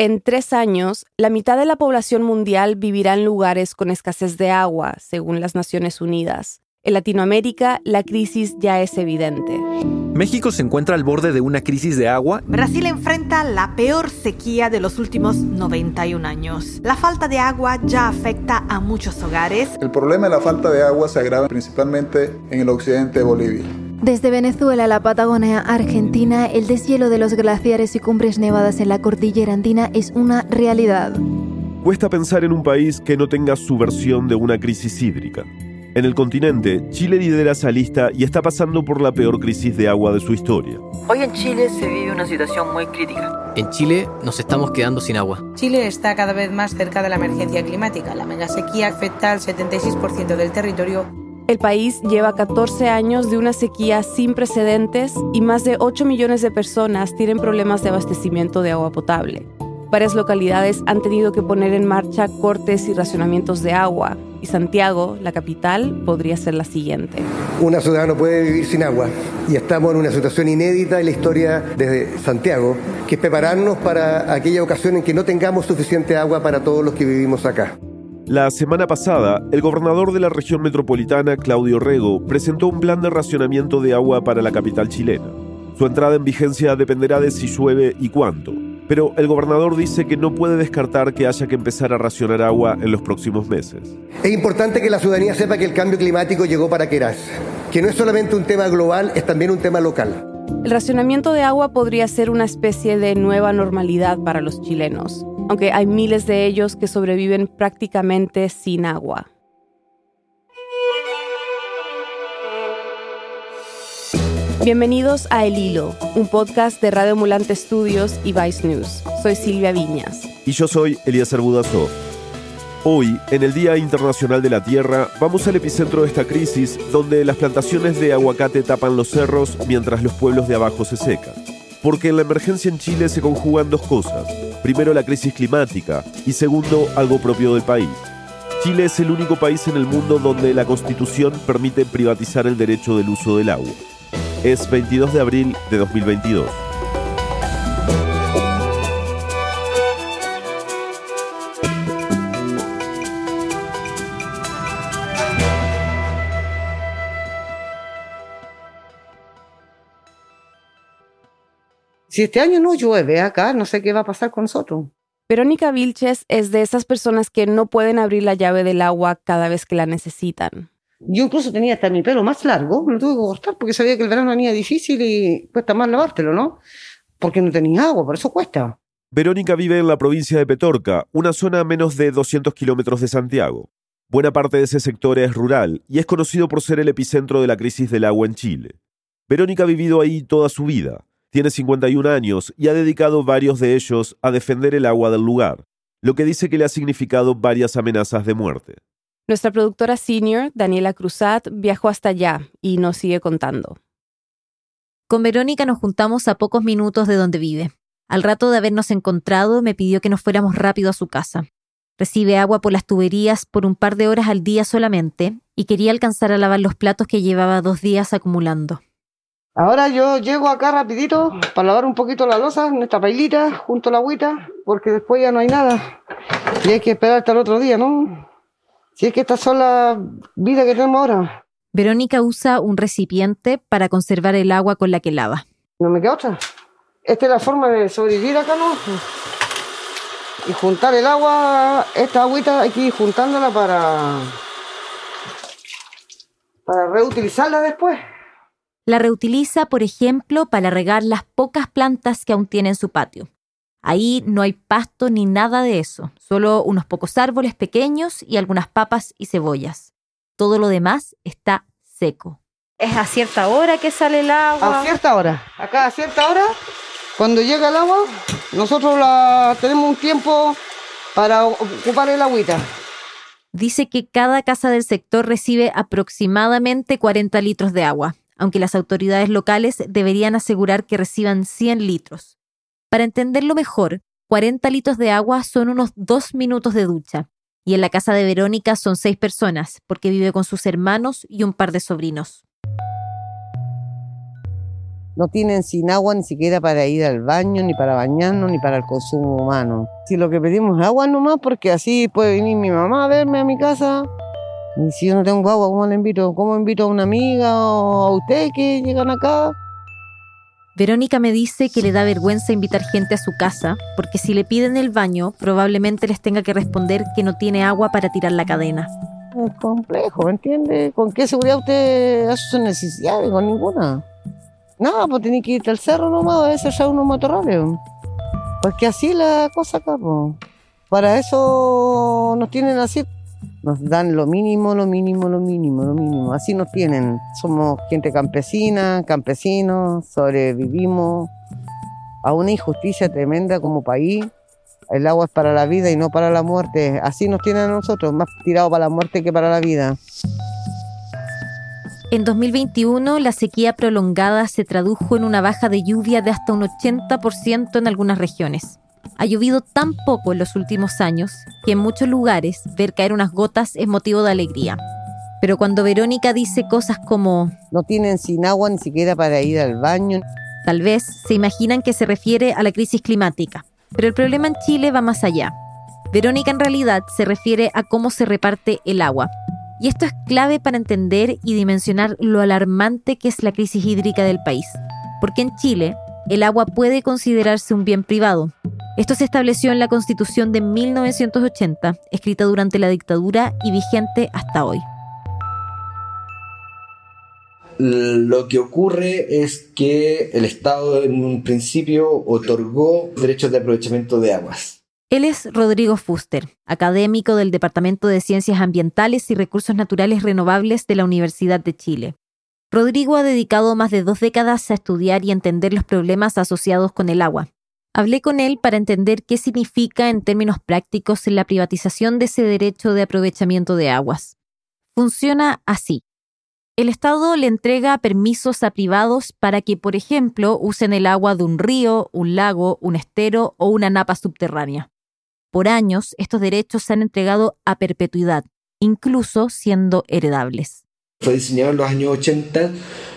En tres años, la mitad de la población mundial vivirá en lugares con escasez de agua, según las Naciones Unidas. En Latinoamérica, la crisis ya es evidente. México se encuentra al borde de una crisis de agua. Brasil enfrenta la peor sequía de los últimos 91 años. La falta de agua ya afecta a muchos hogares. El problema de la falta de agua se agrava principalmente en el occidente de Bolivia. Desde Venezuela a la Patagonia Argentina, el deshielo de los glaciares y cumbres nevadas en la cordillera andina es una realidad. Cuesta pensar en un país que no tenga su versión de una crisis hídrica. En el continente, Chile lidera esa lista y está pasando por la peor crisis de agua de su historia. Hoy en Chile se vive una situación muy crítica. En Chile nos estamos quedando sin agua. Chile está cada vez más cerca de la emergencia climática. La mega sequía afecta al 76% del territorio el país lleva 14 años de una sequía sin precedentes y más de 8 millones de personas tienen problemas de abastecimiento de agua potable. Varias localidades han tenido que poner en marcha cortes y racionamientos de agua, y Santiago, la capital, podría ser la siguiente. Una ciudad no puede vivir sin agua y estamos en una situación inédita en la historia de Santiago, que es prepararnos para aquella ocasión en que no tengamos suficiente agua para todos los que vivimos acá. La semana pasada, el gobernador de la región metropolitana, Claudio Rego, presentó un plan de racionamiento de agua para la capital chilena. Su entrada en vigencia dependerá de si llueve y cuánto, pero el gobernador dice que no puede descartar que haya que empezar a racionar agua en los próximos meses. Es importante que la ciudadanía sepa que el cambio climático llegó para quedarse, que no es solamente un tema global, es también un tema local. El racionamiento de agua podría ser una especie de nueva normalidad para los chilenos aunque hay miles de ellos que sobreviven prácticamente sin agua. Bienvenidos a El Hilo, un podcast de Radio Mulante Studios y Vice News. Soy Silvia Viñas. Y yo soy Eliezer Budasov. Hoy, en el Día Internacional de la Tierra, vamos al epicentro de esta crisis, donde las plantaciones de aguacate tapan los cerros mientras los pueblos de abajo se secan. Porque en la emergencia en Chile se conjugan dos cosas. Primero la crisis climática y segundo algo propio del país. Chile es el único país en el mundo donde la constitución permite privatizar el derecho del uso del agua. Es 22 de abril de 2022. Si este año no llueve acá, no sé qué va a pasar con nosotros. Verónica Vilches es de esas personas que no pueden abrir la llave del agua cada vez que la necesitan. Yo incluso tenía hasta mi pelo más largo, me lo tuve que cortar porque sabía que el verano venía difícil y cuesta más lavártelo, ¿no? Porque no tenía agua, por eso cuesta. Verónica vive en la provincia de Petorca, una zona a menos de 200 kilómetros de Santiago. Buena parte de ese sector es rural y es conocido por ser el epicentro de la crisis del agua en Chile. Verónica ha vivido ahí toda su vida. Tiene 51 años y ha dedicado varios de ellos a defender el agua del lugar, lo que dice que le ha significado varias amenazas de muerte. Nuestra productora senior, Daniela Cruzat, viajó hasta allá y nos sigue contando. Con Verónica nos juntamos a pocos minutos de donde vive. Al rato de habernos encontrado, me pidió que nos fuéramos rápido a su casa. Recibe agua por las tuberías por un par de horas al día solamente y quería alcanzar a lavar los platos que llevaba dos días acumulando. Ahora yo llego acá rapidito para lavar un poquito la losa en esta pailita junto a la agüita, porque después ya no hay nada. Y hay que esperar hasta el otro día, ¿no? Si es que esta son las vidas que tenemos ahora. Verónica usa un recipiente para conservar el agua con la que lava. No me queda otra. Esta es la forma de sobrevivir acá, ¿no? Y juntar el agua, esta agüita hay que ir juntándola para, para reutilizarla después. La reutiliza, por ejemplo, para regar las pocas plantas que aún tiene en su patio. Ahí no hay pasto ni nada de eso, solo unos pocos árboles pequeños y algunas papas y cebollas. Todo lo demás está seco. ¿Es a cierta hora que sale el agua? A cierta hora. Acá a cierta hora, cuando llega el agua, nosotros la, tenemos un tiempo para ocupar el agüita. Dice que cada casa del sector recibe aproximadamente 40 litros de agua aunque las autoridades locales deberían asegurar que reciban 100 litros. Para entenderlo mejor, 40 litros de agua son unos dos minutos de ducha, y en la casa de Verónica son seis personas, porque vive con sus hermanos y un par de sobrinos. no tienen sin agua ni siquiera para ir al baño, ni para bañarnos, ni para el consumo humano. Si lo que pedimos es agua nomás, porque así puede venir mi mamá a verme a mi casa. Y si yo no tengo agua, ¿cómo le invito? ¿Cómo invito a una amiga o a usted que llegan acá? Verónica me dice que le da vergüenza invitar gente a su casa, porque si le piden el baño, probablemente les tenga que responder que no tiene agua para tirar la cadena. Es complejo, ¿me entiende? ¿Con qué seguridad usted hace sus necesidades? Con ninguna. Nada, pues tiene que irte al cerro nomás, a veces ya unos matorrales. Porque así la cosa acá, pues. Para eso nos tienen así. Nos dan lo mínimo, lo mínimo, lo mínimo, lo mínimo. Así nos tienen. Somos gente campesina, campesinos, sobrevivimos a una injusticia tremenda como país. El agua es para la vida y no para la muerte. Así nos tienen a nosotros, más tirados para la muerte que para la vida. En 2021, la sequía prolongada se tradujo en una baja de lluvia de hasta un 80% en algunas regiones. Ha llovido tan poco en los últimos años que en muchos lugares ver caer unas gotas es motivo de alegría. Pero cuando Verónica dice cosas como no tienen sin agua ni siquiera para ir al baño, tal vez se imaginan que se refiere a la crisis climática. Pero el problema en Chile va más allá. Verónica en realidad se refiere a cómo se reparte el agua, y esto es clave para entender y dimensionar lo alarmante que es la crisis hídrica del país. Porque en Chile, el agua puede considerarse un bien privado. Esto se estableció en la Constitución de 1980, escrita durante la dictadura y vigente hasta hoy. Lo que ocurre es que el Estado en un principio otorgó derechos de aprovechamiento de aguas él es Rodrigo Fuster, académico del Departamento de Ciencias Ambientales y Recursos Naturales Renovables de la Universidad de Chile. Rodrigo ha dedicado más de dos décadas a estudiar y entender los problemas asociados con el agua. Hablé con él para entender qué significa en términos prácticos la privatización de ese derecho de aprovechamiento de aguas. Funciona así. El Estado le entrega permisos a privados para que, por ejemplo, usen el agua de un río, un lago, un estero o una napa subterránea. Por años, estos derechos se han entregado a perpetuidad, incluso siendo heredables. Fue diseñado en los años 80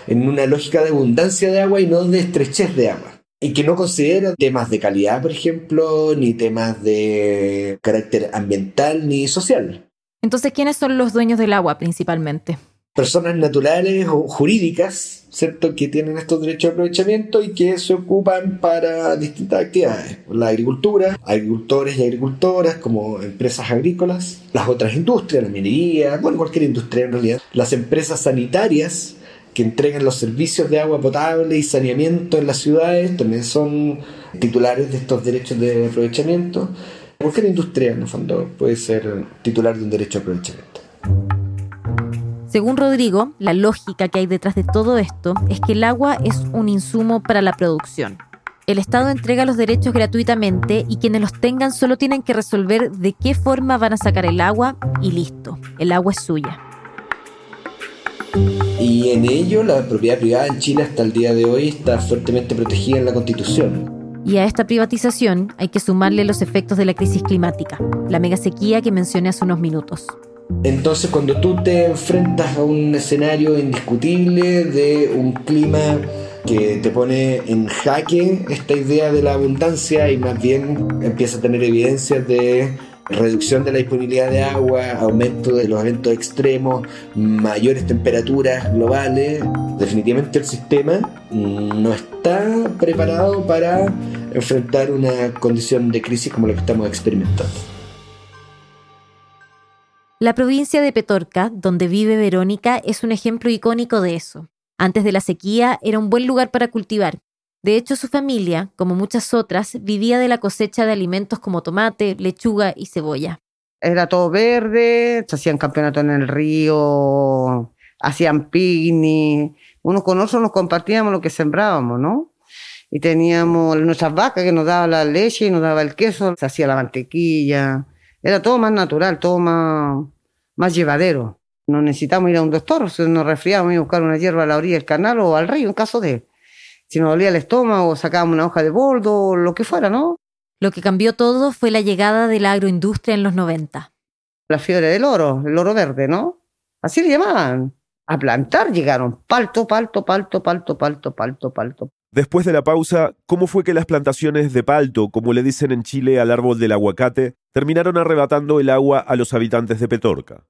en una lógica de abundancia de agua y no de estrechez de agua. Y que no considera temas de calidad, por ejemplo, ni temas de carácter ambiental ni social. Entonces, ¿quiénes son los dueños del agua principalmente? personas naturales o jurídicas, ¿cierto? Que tienen estos derechos de aprovechamiento y que se ocupan para distintas actividades. La agricultura, agricultores y agricultoras como empresas agrícolas, las otras industrias, la minería, bueno, cualquier industria en realidad. Las empresas sanitarias que entregan los servicios de agua potable y saneamiento en las ciudades también son titulares de estos derechos de aprovechamiento. Cualquier industria, en el fondo, puede ser titular de un derecho de aprovechamiento. Según Rodrigo, la lógica que hay detrás de todo esto es que el agua es un insumo para la producción. El Estado entrega los derechos gratuitamente y quienes los tengan solo tienen que resolver de qué forma van a sacar el agua y listo, el agua es suya. Y en ello la propiedad privada en Chile hasta el día de hoy está fuertemente protegida en la Constitución. Y a esta privatización hay que sumarle los efectos de la crisis climática, la mega sequía que mencioné hace unos minutos. Entonces cuando tú te enfrentas a un escenario indiscutible de un clima que te pone en jaque esta idea de la abundancia y más bien empieza a tener evidencias de reducción de la disponibilidad de agua, aumento de los eventos extremos, mayores temperaturas globales, definitivamente el sistema no está preparado para enfrentar una condición de crisis como la que estamos experimentando. La provincia de Petorca, donde vive Verónica, es un ejemplo icónico de eso. Antes de la sequía era un buen lugar para cultivar. De hecho, su familia, como muchas otras, vivía de la cosecha de alimentos como tomate, lechuga y cebolla. Era todo verde, se hacían campeonatos en el río, hacían picnic. Unos con otros nos compartíamos lo que sembrábamos, ¿no? Y teníamos nuestras vacas que nos daban la leche y nos daba el queso, se hacía la mantequilla. Era todo más natural, todo más, más llevadero. No necesitamos ir a un doctor, nos resfriábamos y buscar una hierba a la orilla del canal o al río en caso de... Si nos dolía el estómago, sacábamos una hoja de boldo, o lo que fuera, ¿no? Lo que cambió todo fue la llegada de la agroindustria en los 90. La fiebre del oro, el oro verde, ¿no? Así le llamaban. a plantar, llegaron palto, palto, palto, palto, palto, palto, palto. Después de la pausa, ¿cómo fue que las plantaciones de palto, como le dicen en Chile al árbol del aguacate, terminaron arrebatando el agua a los habitantes de Petorca?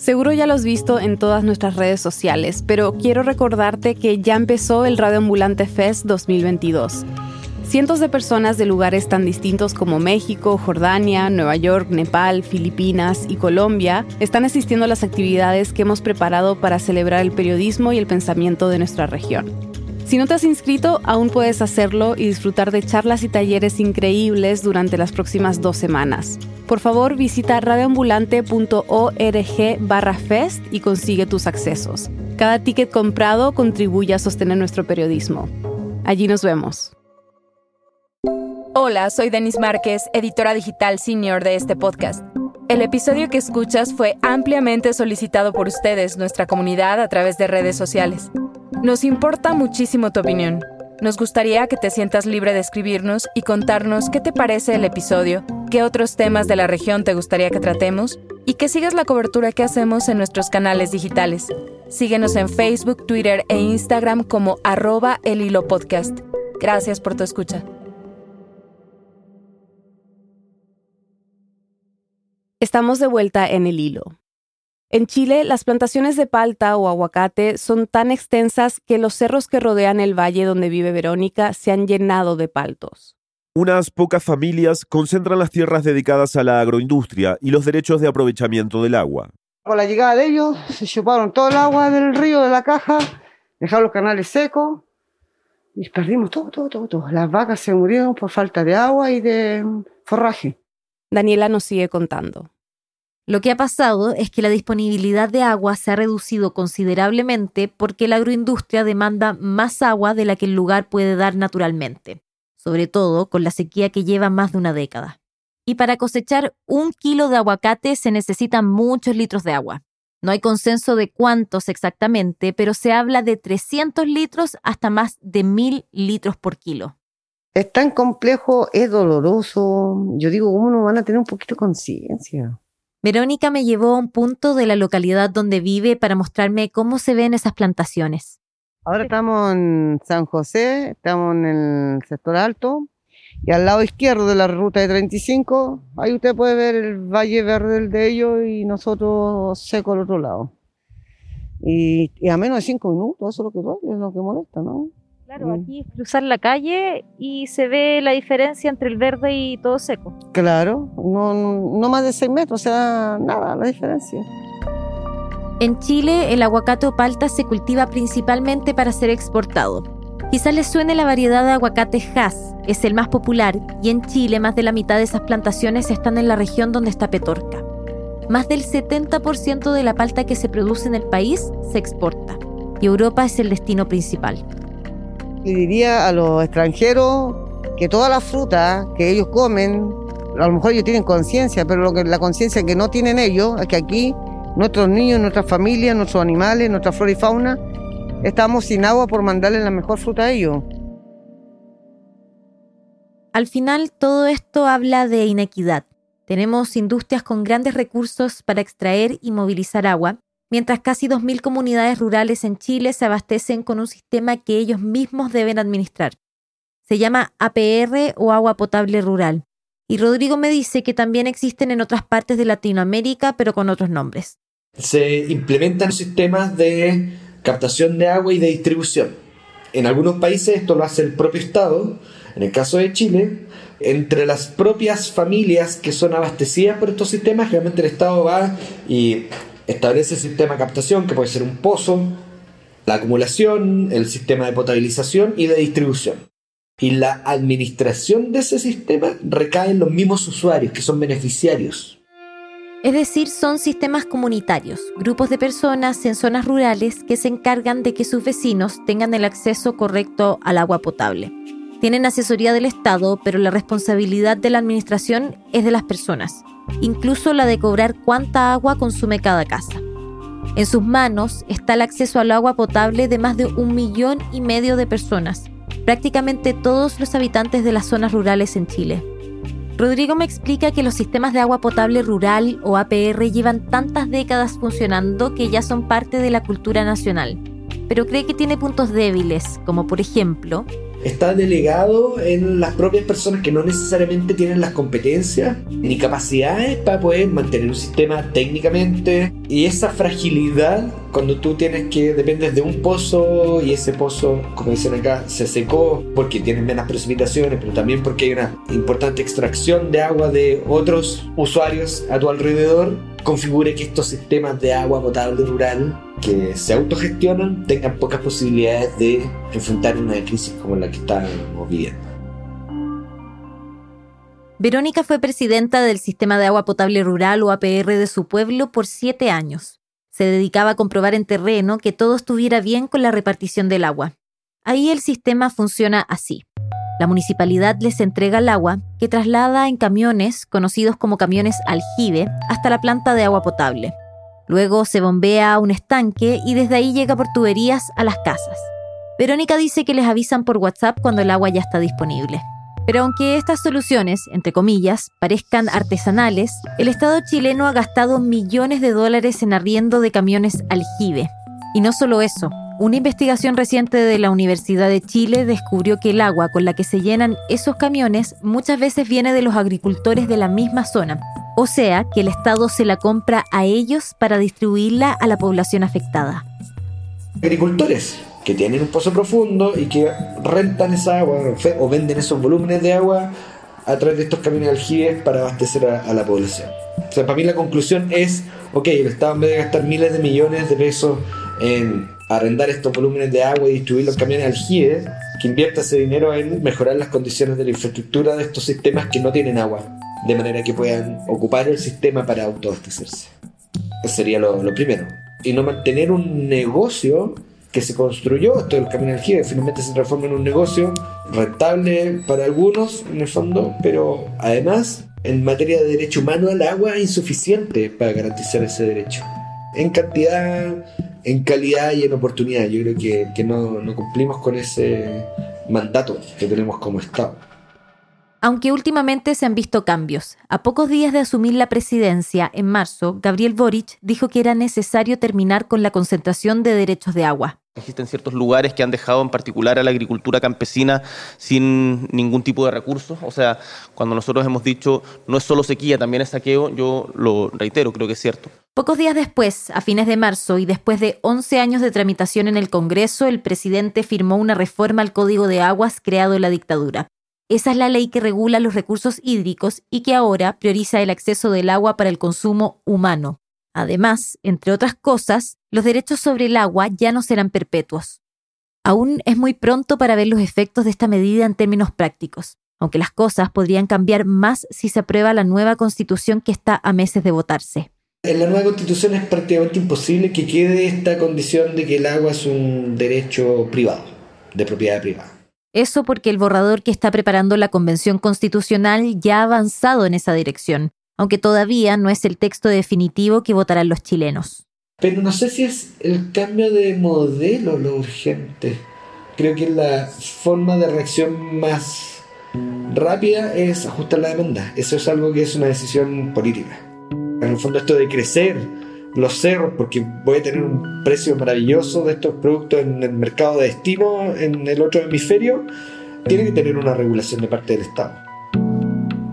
Seguro ya lo has visto en todas nuestras redes sociales, pero quiero recordarte que ya empezó el Radio Ambulante Fest 2022. Cientos de personas de lugares tan distintos como México, Jordania, Nueva York, Nepal, Filipinas y Colombia están asistiendo a las actividades que hemos preparado para celebrar el periodismo y el pensamiento de nuestra región. Si no te has inscrito, aún puedes hacerlo y disfrutar de charlas y talleres increíbles durante las próximas dos semanas. Por favor, visita radioambulante.org barra fest y consigue tus accesos. Cada ticket comprado contribuye a sostener nuestro periodismo. Allí nos vemos. Hola, soy Denis Márquez, editora digital senior de este podcast. El episodio que escuchas fue ampliamente solicitado por ustedes, nuestra comunidad, a través de redes sociales. Nos importa muchísimo tu opinión. Nos gustaría que te sientas libre de escribirnos y contarnos qué te parece el episodio, qué otros temas de la región te gustaría que tratemos y que sigas la cobertura que hacemos en nuestros canales digitales. Síguenos en Facebook, Twitter e Instagram como arroba el hilo podcast. Gracias por tu escucha. Estamos de vuelta en el hilo. En Chile, las plantaciones de palta o aguacate son tan extensas que los cerros que rodean el valle donde vive Verónica se han llenado de paltos. Unas pocas familias concentran las tierras dedicadas a la agroindustria y los derechos de aprovechamiento del agua. Con la llegada de ellos, se chuparon todo el agua del río, de la caja, dejaron los canales secos y perdimos todo, todo, todo, todo. Las vacas se murieron por falta de agua y de forraje. Daniela nos sigue contando. Lo que ha pasado es que la disponibilidad de agua se ha reducido considerablemente porque la agroindustria demanda más agua de la que el lugar puede dar naturalmente, sobre todo con la sequía que lleva más de una década. Y para cosechar un kilo de aguacate se necesitan muchos litros de agua. No hay consenso de cuántos exactamente, pero se habla de 300 litros hasta más de 1000 litros por kilo. Es tan complejo, es doloroso. Yo digo, ¿cómo no van a tener un poquito de conciencia? Verónica me llevó a un punto de la localidad donde vive para mostrarme cómo se ven esas plantaciones. Ahora estamos en San José, estamos en el sector alto y al lado izquierdo de la ruta de 35, ahí usted puede ver el valle verde de ellos y nosotros seco al otro lado. Y, y a menos de cinco minutos, eso es lo que es lo que molesta, ¿no? Claro, aquí es cruzar la calle y se ve la diferencia entre el verde y todo seco. Claro, no, no más de 6 metros, o sea, nada, la diferencia. En Chile, el aguacate o palta se cultiva principalmente para ser exportado. Quizás les suene la variedad de aguacate Hass, es el más popular, y en Chile más de la mitad de esas plantaciones están en la región donde está Petorca. Más del 70% de la palta que se produce en el país se exporta, y Europa es el destino principal. Y diría a los extranjeros que toda la fruta que ellos comen, a lo mejor ellos tienen conciencia, pero lo que, la conciencia que no tienen ellos es que aquí nuestros niños, nuestras familias, nuestros animales, nuestra flora y fauna, estamos sin agua por mandarles la mejor fruta a ellos. Al final todo esto habla de inequidad. Tenemos industrias con grandes recursos para extraer y movilizar agua, mientras casi 2.000 comunidades rurales en Chile se abastecen con un sistema que ellos mismos deben administrar. Se llama APR o agua potable rural. Y Rodrigo me dice que también existen en otras partes de Latinoamérica, pero con otros nombres. Se implementan sistemas de captación de agua y de distribución. En algunos países esto lo hace el propio Estado. En el caso de Chile, entre las propias familias que son abastecidas por estos sistemas, realmente el Estado va y establece el sistema de captación, que puede ser un pozo, la acumulación, el sistema de potabilización y de distribución. Y la administración de ese sistema recae en los mismos usuarios, que son beneficiarios. Es decir, son sistemas comunitarios, grupos de personas en zonas rurales que se encargan de que sus vecinos tengan el acceso correcto al agua potable. Tienen asesoría del Estado, pero la responsabilidad de la administración es de las personas incluso la de cobrar cuánta agua consume cada casa. En sus manos está el acceso al agua potable de más de un millón y medio de personas, prácticamente todos los habitantes de las zonas rurales en Chile. Rodrigo me explica que los sistemas de agua potable rural o APR llevan tantas décadas funcionando que ya son parte de la cultura nacional, pero cree que tiene puntos débiles, como por ejemplo está delegado en las propias personas que no necesariamente tienen las competencias ni capacidades para poder mantener un sistema técnicamente. Y esa fragilidad cuando tú tienes que dependes de un pozo y ese pozo como dicen acá se secó porque tiene menos precipitaciones pero también porque hay una importante extracción de agua de otros usuarios a tu alrededor configure que estos sistemas de agua potable rural que se autogestionan tengan pocas posibilidades de enfrentar una crisis como la que estamos viviendo. Verónica fue presidenta del Sistema de Agua Potable Rural o APR de su pueblo por siete años. Se dedicaba a comprobar en terreno que todo estuviera bien con la repartición del agua. Ahí el sistema funciona así. La municipalidad les entrega el agua, que traslada en camiones, conocidos como camiones aljibe, hasta la planta de agua potable. Luego se bombea a un estanque y desde ahí llega por tuberías a las casas. Verónica dice que les avisan por WhatsApp cuando el agua ya está disponible. Pero aunque estas soluciones, entre comillas, parezcan artesanales, el Estado chileno ha gastado millones de dólares en arriendo de camiones aljibe. Y no solo eso, una investigación reciente de la Universidad de Chile descubrió que el agua con la que se llenan esos camiones muchas veces viene de los agricultores de la misma zona, o sea que el Estado se la compra a ellos para distribuirla a la población afectada. Agricultores que tienen un pozo profundo y que rentan esa agua o venden esos volúmenes de agua a través de estos camiones aljibes para abastecer a, la población. O sea, para mí la conclusión es, ok, el Estado en vez de gastar miles de millones de pesos en arrendar estos volúmenes de agua y distribuir los camiones aljibes, que invierta ese dinero en mejorar las condiciones de la infraestructura de estos sistemas que no tienen agua de manera que puedan ocupar el sistema para autoabastecerse. Eso sería lo, primero. Y no mantener un negocio que se construyó, esto del camino energía, finalmente se transforma en un negocio rentable para algunos, en el fondo, pero además, en materia de derecho humano al agua, insuficiente para garantizar ese derecho. En cantidad, en calidad y en oportunidad. Yo creo que, que no, no cumplimos con ese mandato que tenemos como Estado. Aunque últimamente se han visto cambios. A pocos días de asumir la presidencia, en marzo, Gabriel Boric dijo que era necesario terminar con la concentración de derechos de agua. Existen ciertos lugares que han dejado en particular a la agricultura campesina sin ningún tipo de recursos. O sea, cuando nosotros hemos dicho no es solo sequía, también es saqueo, yo lo reitero, creo que es cierto. Pocos días después, a fines de marzo y después de 11 años de tramitación en el Congreso, el presidente firmó una reforma al Código de Aguas creado en la dictadura. Esa es la ley que regula los recursos hídricos y que ahora prioriza el acceso del agua para el consumo humano. Además, entre otras cosas, los derechos sobre el agua ya no serán perpetuos. Aún es muy pronto para ver los efectos de esta medida en términos prácticos, aunque las cosas podrían cambiar más si se aprueba la nueva constitución que está a meses de votarse. En la nueva constitución es prácticamente imposible que quede esta condición de que el agua es un derecho privado, de propiedad privada. Eso porque el borrador que está preparando la Convención Constitucional ya ha avanzado en esa dirección, aunque todavía no es el texto definitivo que votarán los chilenos. Pero no sé si es el cambio de modelo lo urgente. Creo que la forma de reacción más rápida es ajustar la demanda. Eso es algo que es una decisión política. En el fondo esto de crecer los cerros porque voy a tener un precio maravilloso de estos productos en el mercado de destino en el otro hemisferio, tiene que tener una regulación de parte del Estado.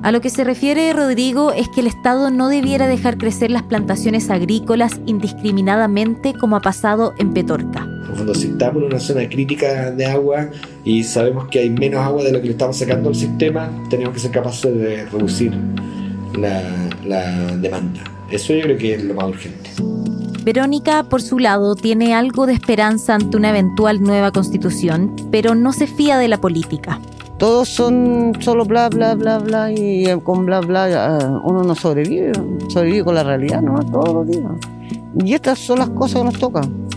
A lo que se refiere Rodrigo es que el Estado no debiera dejar crecer las plantaciones agrícolas indiscriminadamente como ha pasado en Petorca. Cuando si estamos en una zona crítica de agua y sabemos que hay menos agua de lo que le estamos sacando al sistema, tenemos que ser capaces de reducir la, la demanda. Eso yo creo que es lo más urgente. Verónica, por su lado, tiene algo de esperanza ante una eventual nueva constitución, pero no se fía de la política. Todos son solo bla, bla, bla, bla, y con bla, bla uno no sobrevive, sobrevive con la realidad, ¿no? Todos los días. Y estas son las cosas que nos tocan.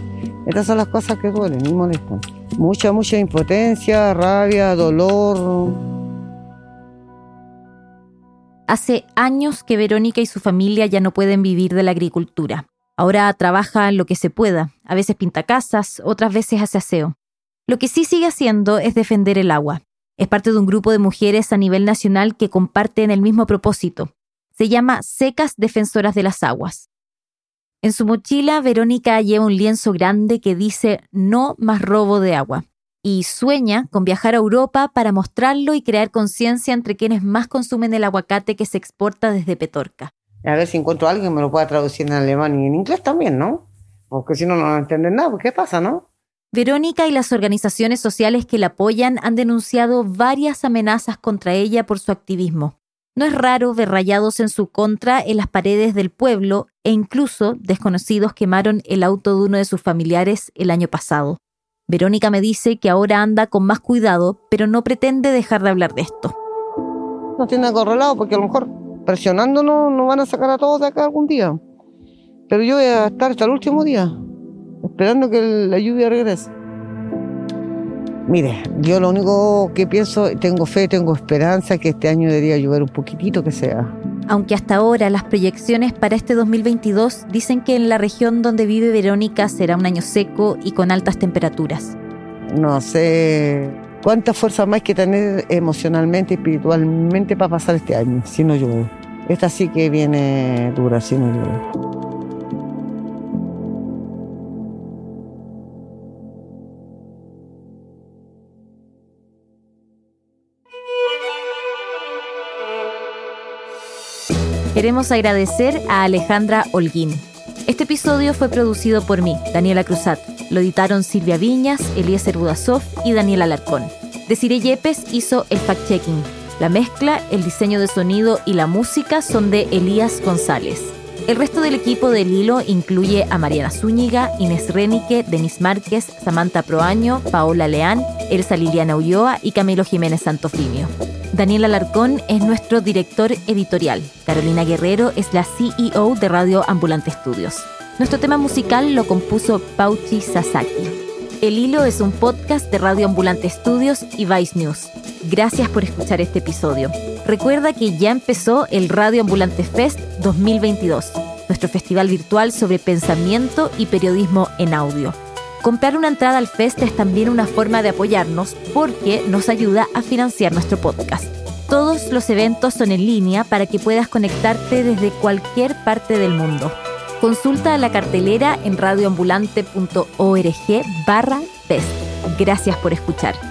Estas son las cosas que duelen y molestan. Mucha, mucha impotencia, rabia, dolor, Hace años que Verónica y su familia ya no pueden vivir de la agricultura. Ahora trabaja lo que se pueda, a veces pinta casas, otras veces hace aseo. Lo que sí sigue haciendo es defender el agua. Es parte de un grupo de mujeres a nivel nacional que comparten el mismo propósito. Se llama Secas Defensoras de las Aguas. En su mochila, Verónica lleva un lienzo grande que dice No más robo de agua y sueña con viajar a Europa para mostrarlo y crear conciencia entre quienes más consumen el aguacate que se exporta desde Petorca. A ver si encuentro a alguien que me lo pueda traducir en alemán y en inglés también, ¿no? Porque si no, no entienden nada, ¿qué pasa, no? Verónica y las organizaciones sociales que la apoyan han denunciado varias amenazas contra ella por su activismo. No es raro ver rayados en su contra en las paredes del pueblo e incluso desconocidos quemaron el auto de uno de sus familiares el año pasado. Verónica me dice que ahora anda con más cuidado, pero no pretende dejar de hablar de esto. No tiene acorralado porque a lo mejor presionándonos nos van a sacar a todos de acá algún día. Pero yo voy a estar hasta el último día, esperando que la lluvia regrese. Mire, yo lo único que pienso, tengo fe, tengo esperanza que este año debería llover un poquitito que sea. Aunque hasta ahora las proyecciones para este 2022 dicen que en la región donde vive Verónica será un año seco y con altas temperaturas. No sé cuánta fuerza más hay que tener emocionalmente, espiritualmente para pasar este año, si no llueve. Esta sí que viene dura, si no llueve. Queremos agradecer a Alejandra Holguín. Este episodio fue producido por mí, Daniela Cruzat. Lo editaron Silvia Viñas, Eliezer Budasov y Daniela Alarcón. Desiree Yepes hizo el fact-checking. La mezcla, el diseño de sonido y la música son de Elías González. El resto del equipo del hilo incluye a Mariana Zúñiga, Inés Renique, Denis Márquez, Samantha Proaño, Paola Leán, Elsa Liliana Ulloa y Camilo Jiménez Santofimio. Daniel Alarcón es nuestro director editorial. Carolina Guerrero es la CEO de Radio Ambulante Estudios. Nuestro tema musical lo compuso Pauchi Sasaki. El Hilo es un podcast de Radio Ambulante Estudios y Vice News. Gracias por escuchar este episodio. Recuerda que ya empezó el Radio Ambulante Fest 2022, nuestro festival virtual sobre pensamiento y periodismo en audio. Comprar una entrada al fest es también una forma de apoyarnos porque nos ayuda a financiar nuestro podcast. Todos los eventos son en línea para que puedas conectarte desde cualquier parte del mundo. Consulta la cartelera en radioambulante.org barra. Gracias por escuchar.